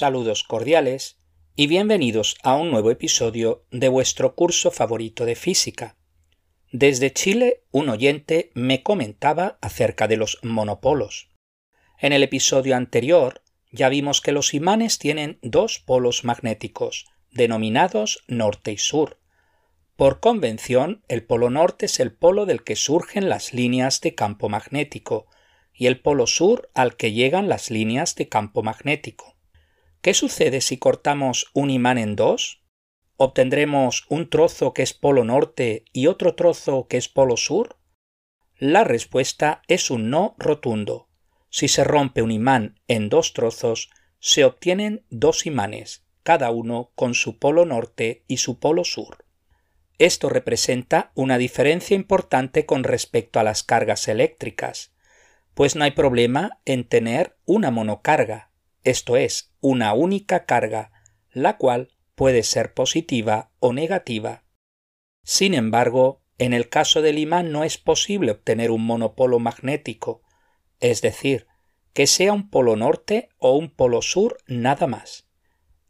Saludos cordiales y bienvenidos a un nuevo episodio de vuestro curso favorito de física. Desde Chile, un oyente me comentaba acerca de los monopolos. En el episodio anterior ya vimos que los imanes tienen dos polos magnéticos, denominados norte y sur. Por convención, el polo norte es el polo del que surgen las líneas de campo magnético, y el polo sur al que llegan las líneas de campo magnético. ¿Qué sucede si cortamos un imán en dos? ¿Obtendremos un trozo que es polo norte y otro trozo que es polo sur? La respuesta es un no rotundo. Si se rompe un imán en dos trozos, se obtienen dos imanes, cada uno con su polo norte y su polo sur. Esto representa una diferencia importante con respecto a las cargas eléctricas, pues no hay problema en tener una monocarga, esto es, una única carga, la cual puede ser positiva o negativa. Sin embargo, en el caso del imán no es posible obtener un monopolo magnético, es decir, que sea un polo norte o un polo sur nada más.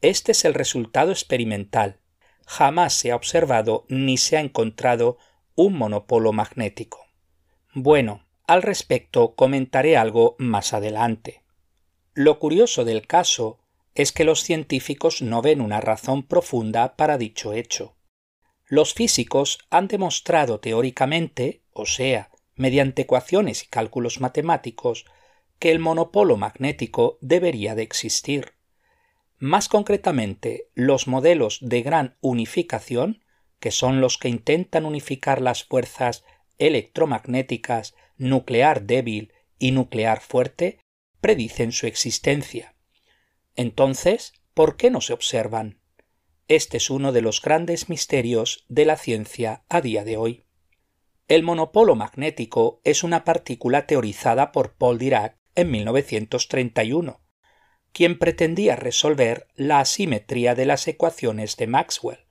Este es el resultado experimental. Jamás se ha observado ni se ha encontrado un monopolo magnético. Bueno, al respecto comentaré algo más adelante. Lo curioso del caso es que los científicos no ven una razón profunda para dicho hecho. Los físicos han demostrado teóricamente, o sea, mediante ecuaciones y cálculos matemáticos, que el monopolo magnético debería de existir. Más concretamente, los modelos de gran unificación, que son los que intentan unificar las fuerzas electromagnéticas nuclear débil y nuclear fuerte, predicen su existencia. Entonces, ¿por qué no se observan? Este es uno de los grandes misterios de la ciencia a día de hoy. El monopolo magnético es una partícula teorizada por Paul Dirac en 1931, quien pretendía resolver la asimetría de las ecuaciones de Maxwell.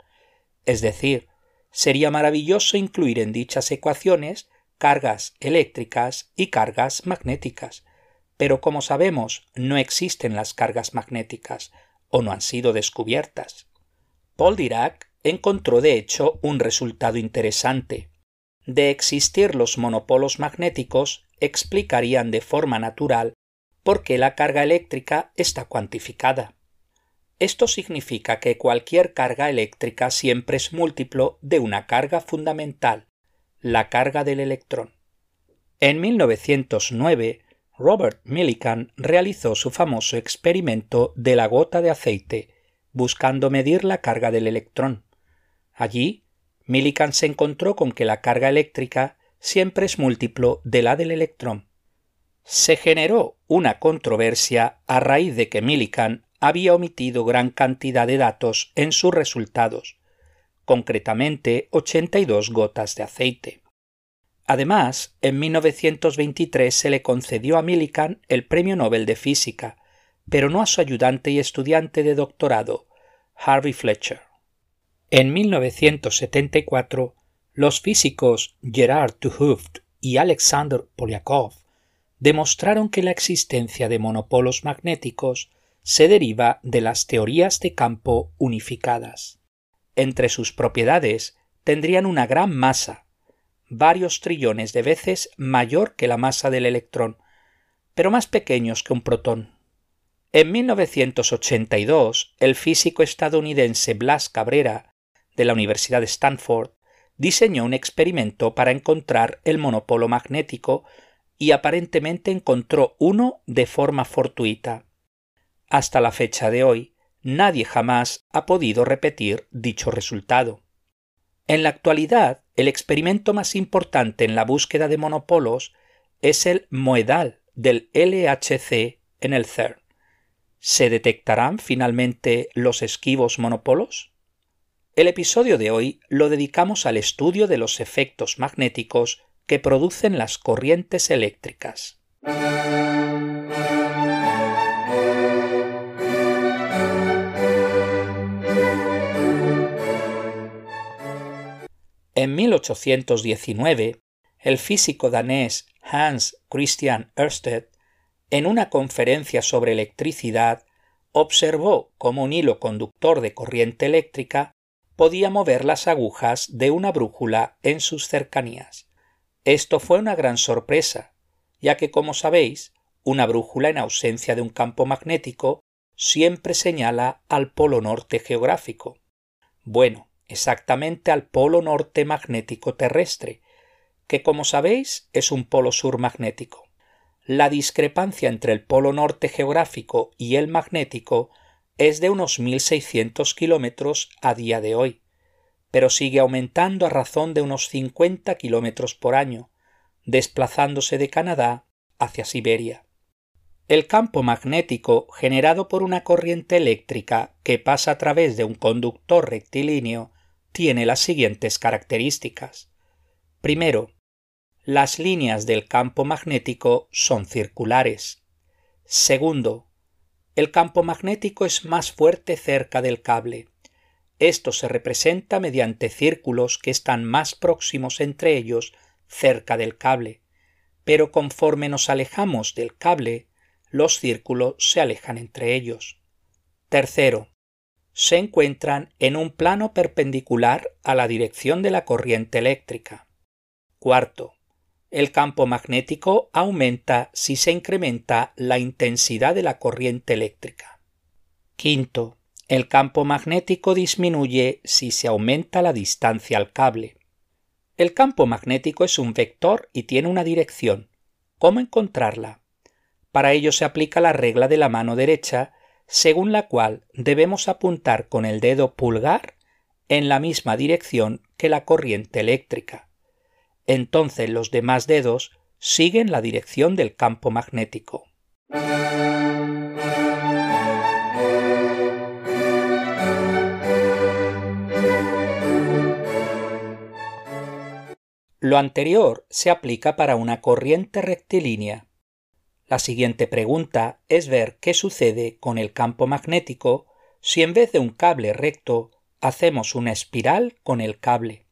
Es decir, sería maravilloso incluir en dichas ecuaciones cargas eléctricas y cargas magnéticas, pero como sabemos, no existen las cargas magnéticas o no han sido descubiertas. Paul Dirac encontró de hecho un resultado interesante. De existir los monopolos magnéticos, explicarían de forma natural por qué la carga eléctrica está cuantificada. Esto significa que cualquier carga eléctrica siempre es múltiplo de una carga fundamental, la carga del electrón. En 1909, Robert Millikan realizó su famoso experimento de la gota de aceite, buscando medir la carga del electrón. Allí, Millikan se encontró con que la carga eléctrica siempre es múltiplo de la del electrón. Se generó una controversia a raíz de que Millikan había omitido gran cantidad de datos en sus resultados, concretamente 82 gotas de aceite. Además, en 1923 se le concedió a Millikan el Premio Nobel de Física, pero no a su ayudante y estudiante de doctorado, Harvey Fletcher. En 1974, los físicos Gerard Hooft y Alexander Polyakov demostraron que la existencia de monopolos magnéticos se deriva de las teorías de campo unificadas. Entre sus propiedades tendrían una gran masa, varios trillones de veces mayor que la masa del electrón, pero más pequeños que un protón. En 1982, el físico estadounidense Blas Cabrera, de la Universidad de Stanford, diseñó un experimento para encontrar el monopolo magnético y aparentemente encontró uno de forma fortuita. Hasta la fecha de hoy, nadie jamás ha podido repetir dicho resultado. En la actualidad, el experimento más importante en la búsqueda de monopolos es el moedal del LHC en el CERN. ¿Se detectarán finalmente los esquivos monopolos? El episodio de hoy lo dedicamos al estudio de los efectos magnéticos que producen las corrientes eléctricas. En 1819, el físico danés Hans Christian Ørsted, en una conferencia sobre electricidad, observó cómo un hilo conductor de corriente eléctrica podía mover las agujas de una brújula en sus cercanías. Esto fue una gran sorpresa, ya que, como sabéis, una brújula en ausencia de un campo magnético siempre señala al polo norte geográfico. Bueno, exactamente al polo norte magnético terrestre, que como sabéis es un polo sur magnético. La discrepancia entre el polo norte geográfico y el magnético es de unos 1.600 kilómetros a día de hoy, pero sigue aumentando a razón de unos 50 kilómetros por año, desplazándose de Canadá hacia Siberia. El campo magnético generado por una corriente eléctrica que pasa a través de un conductor rectilíneo tiene las siguientes características. Primero, las líneas del campo magnético son circulares. Segundo, el campo magnético es más fuerte cerca del cable. Esto se representa mediante círculos que están más próximos entre ellos cerca del cable, pero conforme nos alejamos del cable, los círculos se alejan entre ellos. Tercero, se encuentran en un plano perpendicular a la dirección de la corriente eléctrica. Cuarto, el campo magnético aumenta si se incrementa la intensidad de la corriente eléctrica. Quinto, el campo magnético disminuye si se aumenta la distancia al cable. El campo magnético es un vector y tiene una dirección. ¿Cómo encontrarla? Para ello se aplica la regla de la mano derecha, según la cual debemos apuntar con el dedo pulgar en la misma dirección que la corriente eléctrica. Entonces los demás dedos siguen la dirección del campo magnético. Lo anterior se aplica para una corriente rectilínea. La siguiente pregunta es ver qué sucede con el campo magnético si en vez de un cable recto hacemos una espiral con el cable,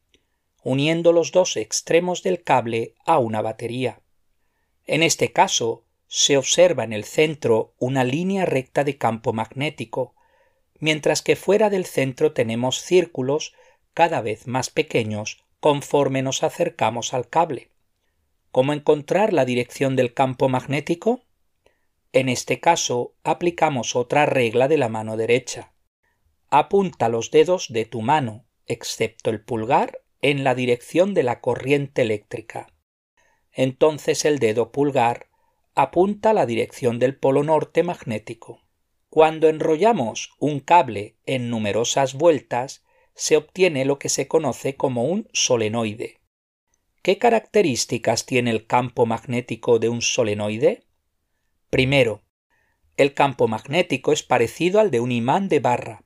uniendo los dos extremos del cable a una batería. En este caso, se observa en el centro una línea recta de campo magnético, mientras que fuera del centro tenemos círculos cada vez más pequeños conforme nos acercamos al cable. ¿Cómo encontrar la dirección del campo magnético? En este caso aplicamos otra regla de la mano derecha. Apunta los dedos de tu mano, excepto el pulgar, en la dirección de la corriente eléctrica. Entonces el dedo pulgar apunta la dirección del polo norte magnético. Cuando enrollamos un cable en numerosas vueltas, se obtiene lo que se conoce como un solenoide. ¿Qué características tiene el campo magnético de un solenoide? Primero, el campo magnético es parecido al de un imán de barra.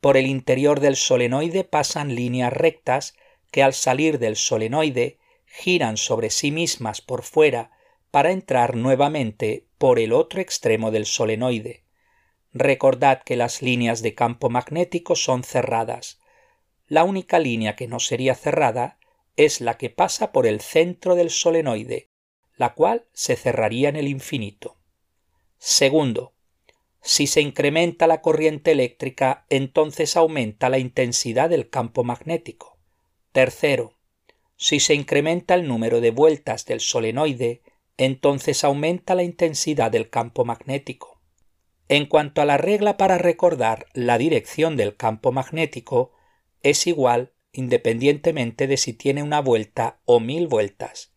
Por el interior del solenoide pasan líneas rectas que al salir del solenoide giran sobre sí mismas por fuera para entrar nuevamente por el otro extremo del solenoide. Recordad que las líneas de campo magnético son cerradas. La única línea que no sería cerrada es la que pasa por el centro del solenoide, la cual se cerraría en el infinito. Segundo, si se incrementa la corriente eléctrica, entonces aumenta la intensidad del campo magnético. Tercero, si se incrementa el número de vueltas del solenoide, entonces aumenta la intensidad del campo magnético. En cuanto a la regla para recordar la dirección del campo magnético, es igual independientemente de si tiene una vuelta o mil vueltas.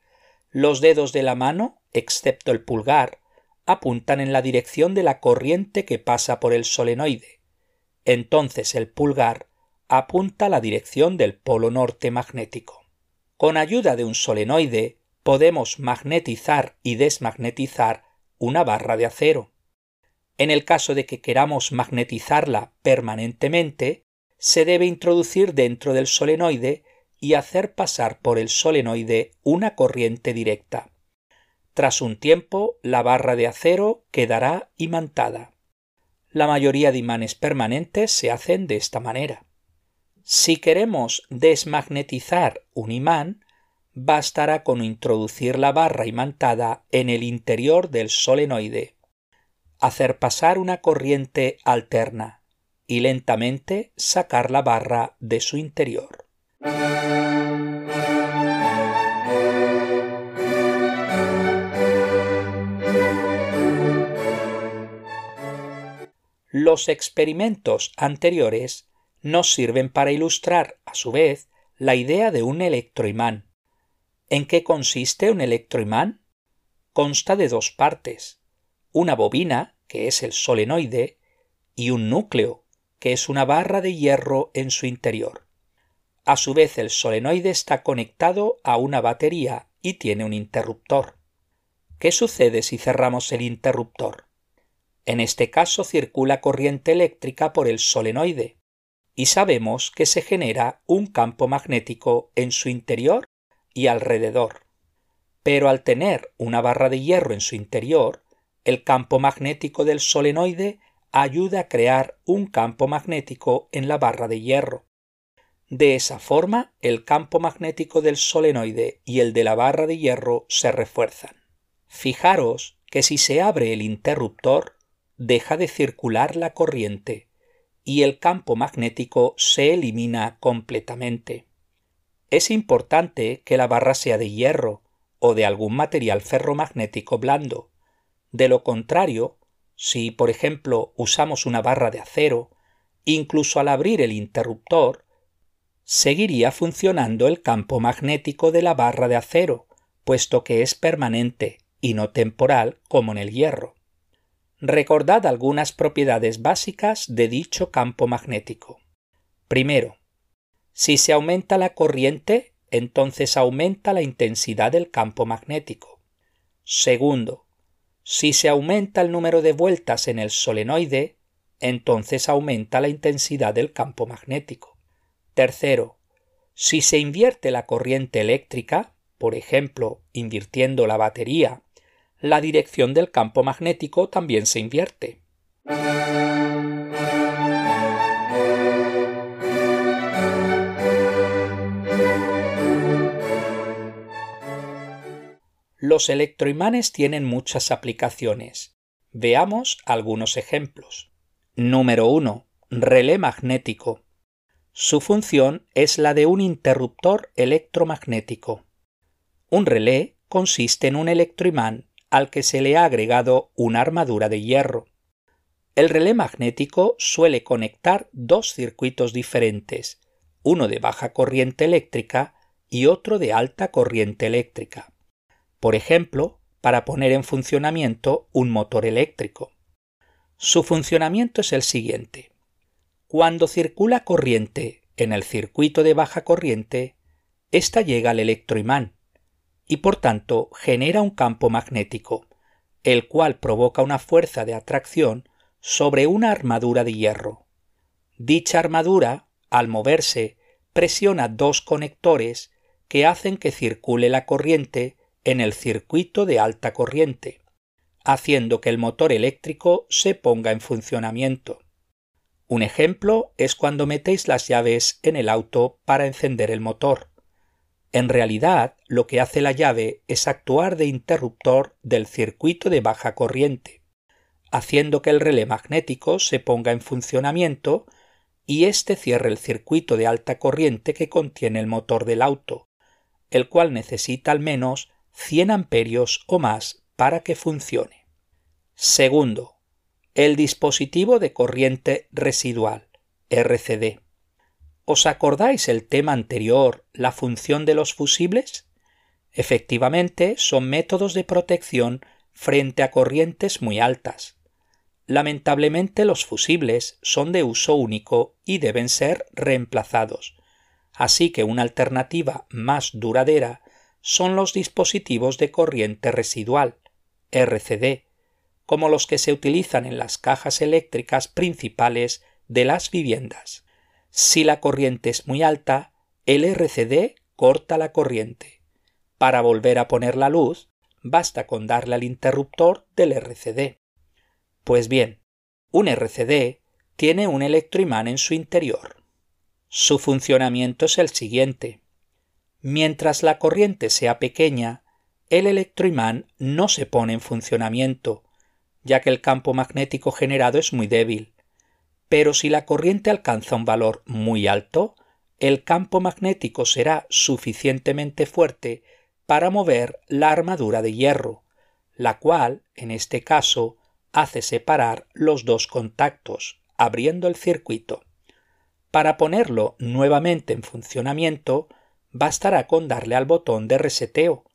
Los dedos de la mano, excepto el pulgar, apuntan en la dirección de la corriente que pasa por el solenoide. Entonces el pulgar apunta la dirección del polo norte magnético. Con ayuda de un solenoide podemos magnetizar y desmagnetizar una barra de acero. En el caso de que queramos magnetizarla permanentemente, se debe introducir dentro del solenoide y hacer pasar por el solenoide una corriente directa. Tras un tiempo, la barra de acero quedará imantada. La mayoría de imanes permanentes se hacen de esta manera. Si queremos desmagnetizar un imán, bastará con introducir la barra imantada en el interior del solenoide. hacer pasar una corriente alterna y lentamente sacar la barra de su interior. Los experimentos anteriores nos sirven para ilustrar, a su vez, la idea de un electroimán. ¿En qué consiste un electroimán? Consta de dos partes, una bobina, que es el solenoide, y un núcleo, que es una barra de hierro en su interior. A su vez el solenoide está conectado a una batería y tiene un interruptor. ¿Qué sucede si cerramos el interruptor? En este caso circula corriente eléctrica por el solenoide y sabemos que se genera un campo magnético en su interior y alrededor. Pero al tener una barra de hierro en su interior, el campo magnético del solenoide ayuda a crear un campo magnético en la barra de hierro. De esa forma, el campo magnético del solenoide y el de la barra de hierro se refuerzan. Fijaros que si se abre el interruptor, deja de circular la corriente y el campo magnético se elimina completamente. Es importante que la barra sea de hierro o de algún material ferromagnético blando. De lo contrario, si por ejemplo usamos una barra de acero, incluso al abrir el interruptor, seguiría funcionando el campo magnético de la barra de acero, puesto que es permanente y no temporal como en el hierro. Recordad algunas propiedades básicas de dicho campo magnético. Primero, si se aumenta la corriente, entonces aumenta la intensidad del campo magnético. Segundo, si se aumenta el número de vueltas en el solenoide, entonces aumenta la intensidad del campo magnético. Tercero, si se invierte la corriente eléctrica, por ejemplo, invirtiendo la batería la dirección del campo magnético también se invierte. Los electroimanes tienen muchas aplicaciones. Veamos algunos ejemplos. Número 1. Relé magnético. Su función es la de un interruptor electromagnético. Un relé consiste en un electroimán al que se le ha agregado una armadura de hierro. El relé magnético suele conectar dos circuitos diferentes, uno de baja corriente eléctrica y otro de alta corriente eléctrica. Por ejemplo, para poner en funcionamiento un motor eléctrico. Su funcionamiento es el siguiente. Cuando circula corriente en el circuito de baja corriente, ésta llega al electroimán, y por tanto genera un campo magnético, el cual provoca una fuerza de atracción sobre una armadura de hierro. Dicha armadura, al moverse, presiona dos conectores que hacen que circule la corriente en el circuito de alta corriente, haciendo que el motor eléctrico se ponga en funcionamiento. Un ejemplo es cuando metéis las llaves en el auto para encender el motor. En realidad, lo que hace la llave es actuar de interruptor del circuito de baja corriente, haciendo que el relé magnético se ponga en funcionamiento y éste cierre el circuito de alta corriente que contiene el motor del auto, el cual necesita al menos 100 amperios o más para que funcione. Segundo, el dispositivo de corriente residual, RCD. ¿Os acordáis el tema anterior, la función de los fusibles? Efectivamente, son métodos de protección frente a corrientes muy altas. Lamentablemente los fusibles son de uso único y deben ser reemplazados, así que una alternativa más duradera son los dispositivos de corriente residual, RCD, como los que se utilizan en las cajas eléctricas principales de las viviendas. Si la corriente es muy alta, el RCD corta la corriente. Para volver a poner la luz, basta con darle al interruptor del RCD. Pues bien, un RCD tiene un electroimán en su interior. Su funcionamiento es el siguiente. Mientras la corriente sea pequeña, el electroimán no se pone en funcionamiento, ya que el campo magnético generado es muy débil. Pero si la corriente alcanza un valor muy alto, el campo magnético será suficientemente fuerte para mover la armadura de hierro, la cual, en este caso, hace separar los dos contactos, abriendo el circuito. Para ponerlo nuevamente en funcionamiento, bastará con darle al botón de reseteo,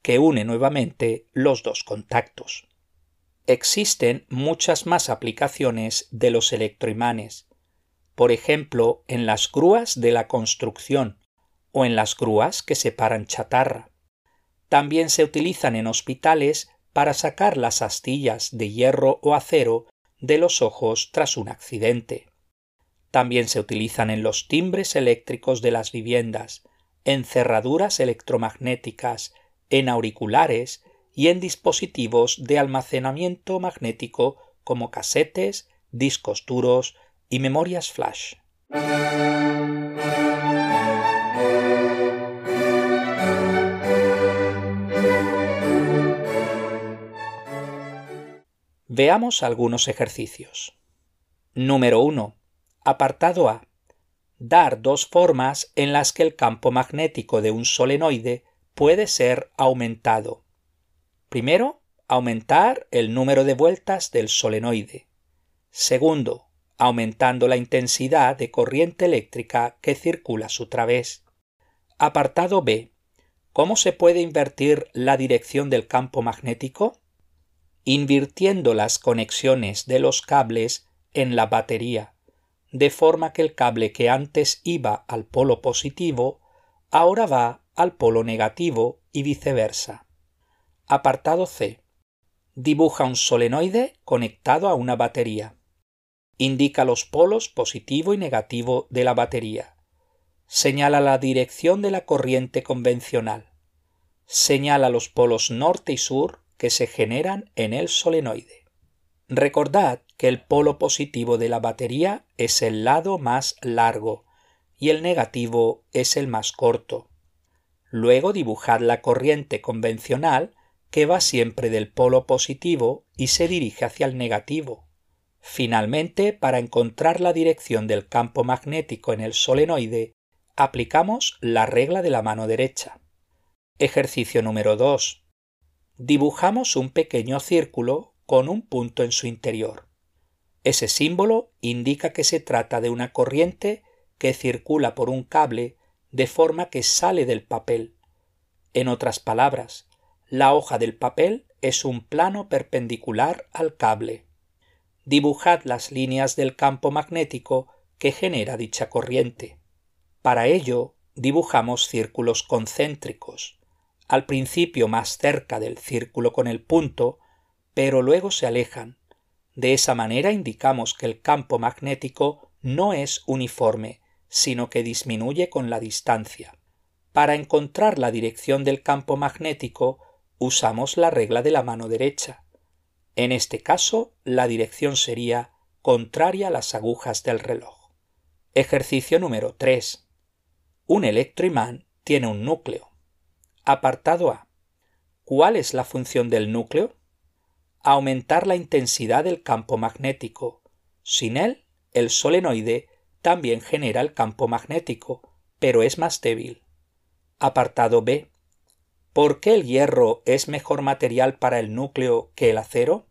que une nuevamente los dos contactos. Existen muchas más aplicaciones de los electroimanes, por ejemplo, en las grúas de la construcción o en las grúas que separan chatarra. También se utilizan en hospitales para sacar las astillas de hierro o acero de los ojos tras un accidente. También se utilizan en los timbres eléctricos de las viviendas, en cerraduras electromagnéticas, en auriculares y en dispositivos de almacenamiento magnético como casetes, discos duros y memorias flash. Veamos algunos ejercicios. Número 1. Apartado A. Dar dos formas en las que el campo magnético de un solenoide puede ser aumentado. Primero, aumentar el número de vueltas del solenoide. Segundo, aumentando la intensidad de corriente eléctrica que circula su través. Apartado B. ¿Cómo se puede invertir la dirección del campo magnético? Invirtiendo las conexiones de los cables en la batería, de forma que el cable que antes iba al polo positivo ahora va al polo negativo y viceversa. Apartado C. Dibuja un solenoide conectado a una batería. Indica los polos positivo y negativo de la batería. Señala la dirección de la corriente convencional. Señala los polos norte y sur que se generan en el solenoide. Recordad que el polo positivo de la batería es el lado más largo y el negativo es el más corto. Luego dibujad la corriente convencional que va siempre del polo positivo y se dirige hacia el negativo. Finalmente, para encontrar la dirección del campo magnético en el solenoide, aplicamos la regla de la mano derecha. Ejercicio número 2. Dibujamos un pequeño círculo con un punto en su interior. Ese símbolo indica que se trata de una corriente que circula por un cable de forma que sale del papel. En otras palabras, la hoja del papel es un plano perpendicular al cable. Dibujad las líneas del campo magnético que genera dicha corriente. Para ello, dibujamos círculos concéntricos, al principio más cerca del círculo con el punto, pero luego se alejan. De esa manera indicamos que el campo magnético no es uniforme, sino que disminuye con la distancia. Para encontrar la dirección del campo magnético usamos la regla de la mano derecha. En este caso, la dirección sería contraria a las agujas del reloj. Ejercicio número 3. Un electroimán tiene un núcleo. Apartado A. ¿Cuál es la función del núcleo? Aumentar la intensidad del campo magnético. Sin él, el solenoide también genera el campo magnético, pero es más débil. Apartado B. ¿Por qué el hierro es mejor material para el núcleo que el acero?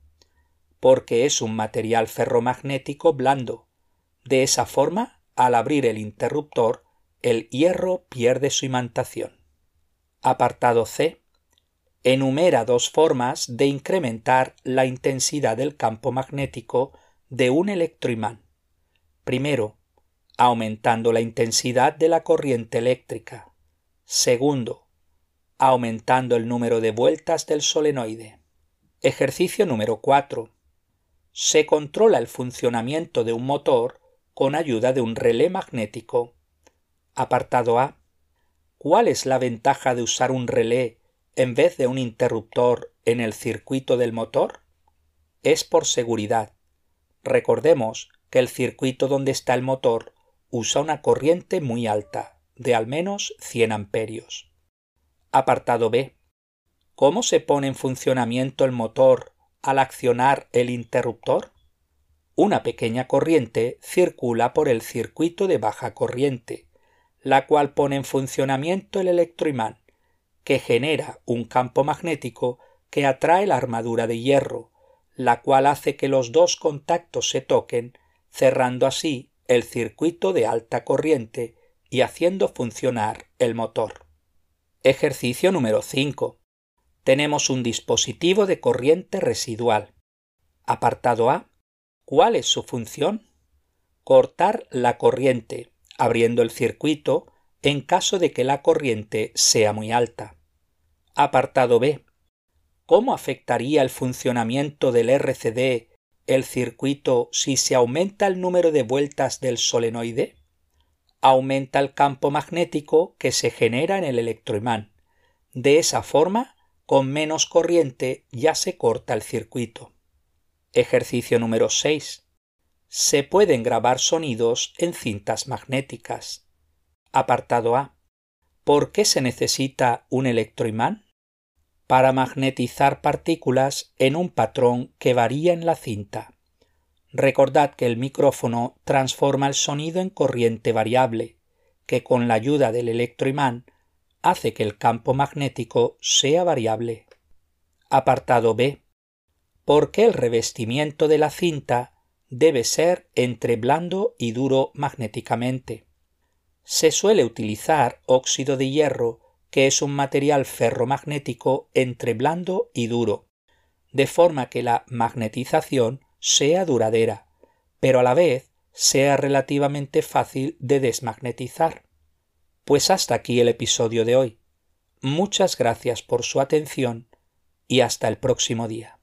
Porque es un material ferromagnético blando. De esa forma, al abrir el interruptor, el hierro pierde su imantación. Apartado C. Enumera dos formas de incrementar la intensidad del campo magnético de un electroimán. Primero, aumentando la intensidad de la corriente eléctrica. Segundo, aumentando el número de vueltas del solenoide. Ejercicio número 4. Se controla el funcionamiento de un motor con ayuda de un relé magnético. Apartado A. ¿Cuál es la ventaja de usar un relé en vez de un interruptor en el circuito del motor? Es por seguridad. Recordemos que el circuito donde está el motor usa una corriente muy alta, de al menos 100 amperios. Apartado B. ¿Cómo se pone en funcionamiento el motor al accionar el interruptor? Una pequeña corriente circula por el circuito de baja corriente, la cual pone en funcionamiento el electroimán, que genera un campo magnético que atrae la armadura de hierro, la cual hace que los dos contactos se toquen, cerrando así el circuito de alta corriente y haciendo funcionar el motor. Ejercicio número 5. Tenemos un dispositivo de corriente residual. Apartado A. ¿Cuál es su función? Cortar la corriente, abriendo el circuito en caso de que la corriente sea muy alta. Apartado B. ¿Cómo afectaría el funcionamiento del RCD el circuito si se aumenta el número de vueltas del solenoide? Aumenta el campo magnético que se genera en el electroimán. De esa forma, con menos corriente ya se corta el circuito. Ejercicio número 6. Se pueden grabar sonidos en cintas magnéticas. Apartado A. ¿Por qué se necesita un electroimán? para magnetizar partículas en un patrón que varía en la cinta. Recordad que el micrófono transforma el sonido en corriente variable, que con la ayuda del electroimán hace que el campo magnético sea variable. Apartado B. ¿Por qué el revestimiento de la cinta debe ser entre blando y duro magnéticamente? Se suele utilizar óxido de hierro que es un material ferromagnético entre blando y duro, de forma que la magnetización sea duradera, pero a la vez sea relativamente fácil de desmagnetizar. Pues hasta aquí el episodio de hoy. Muchas gracias por su atención y hasta el próximo día.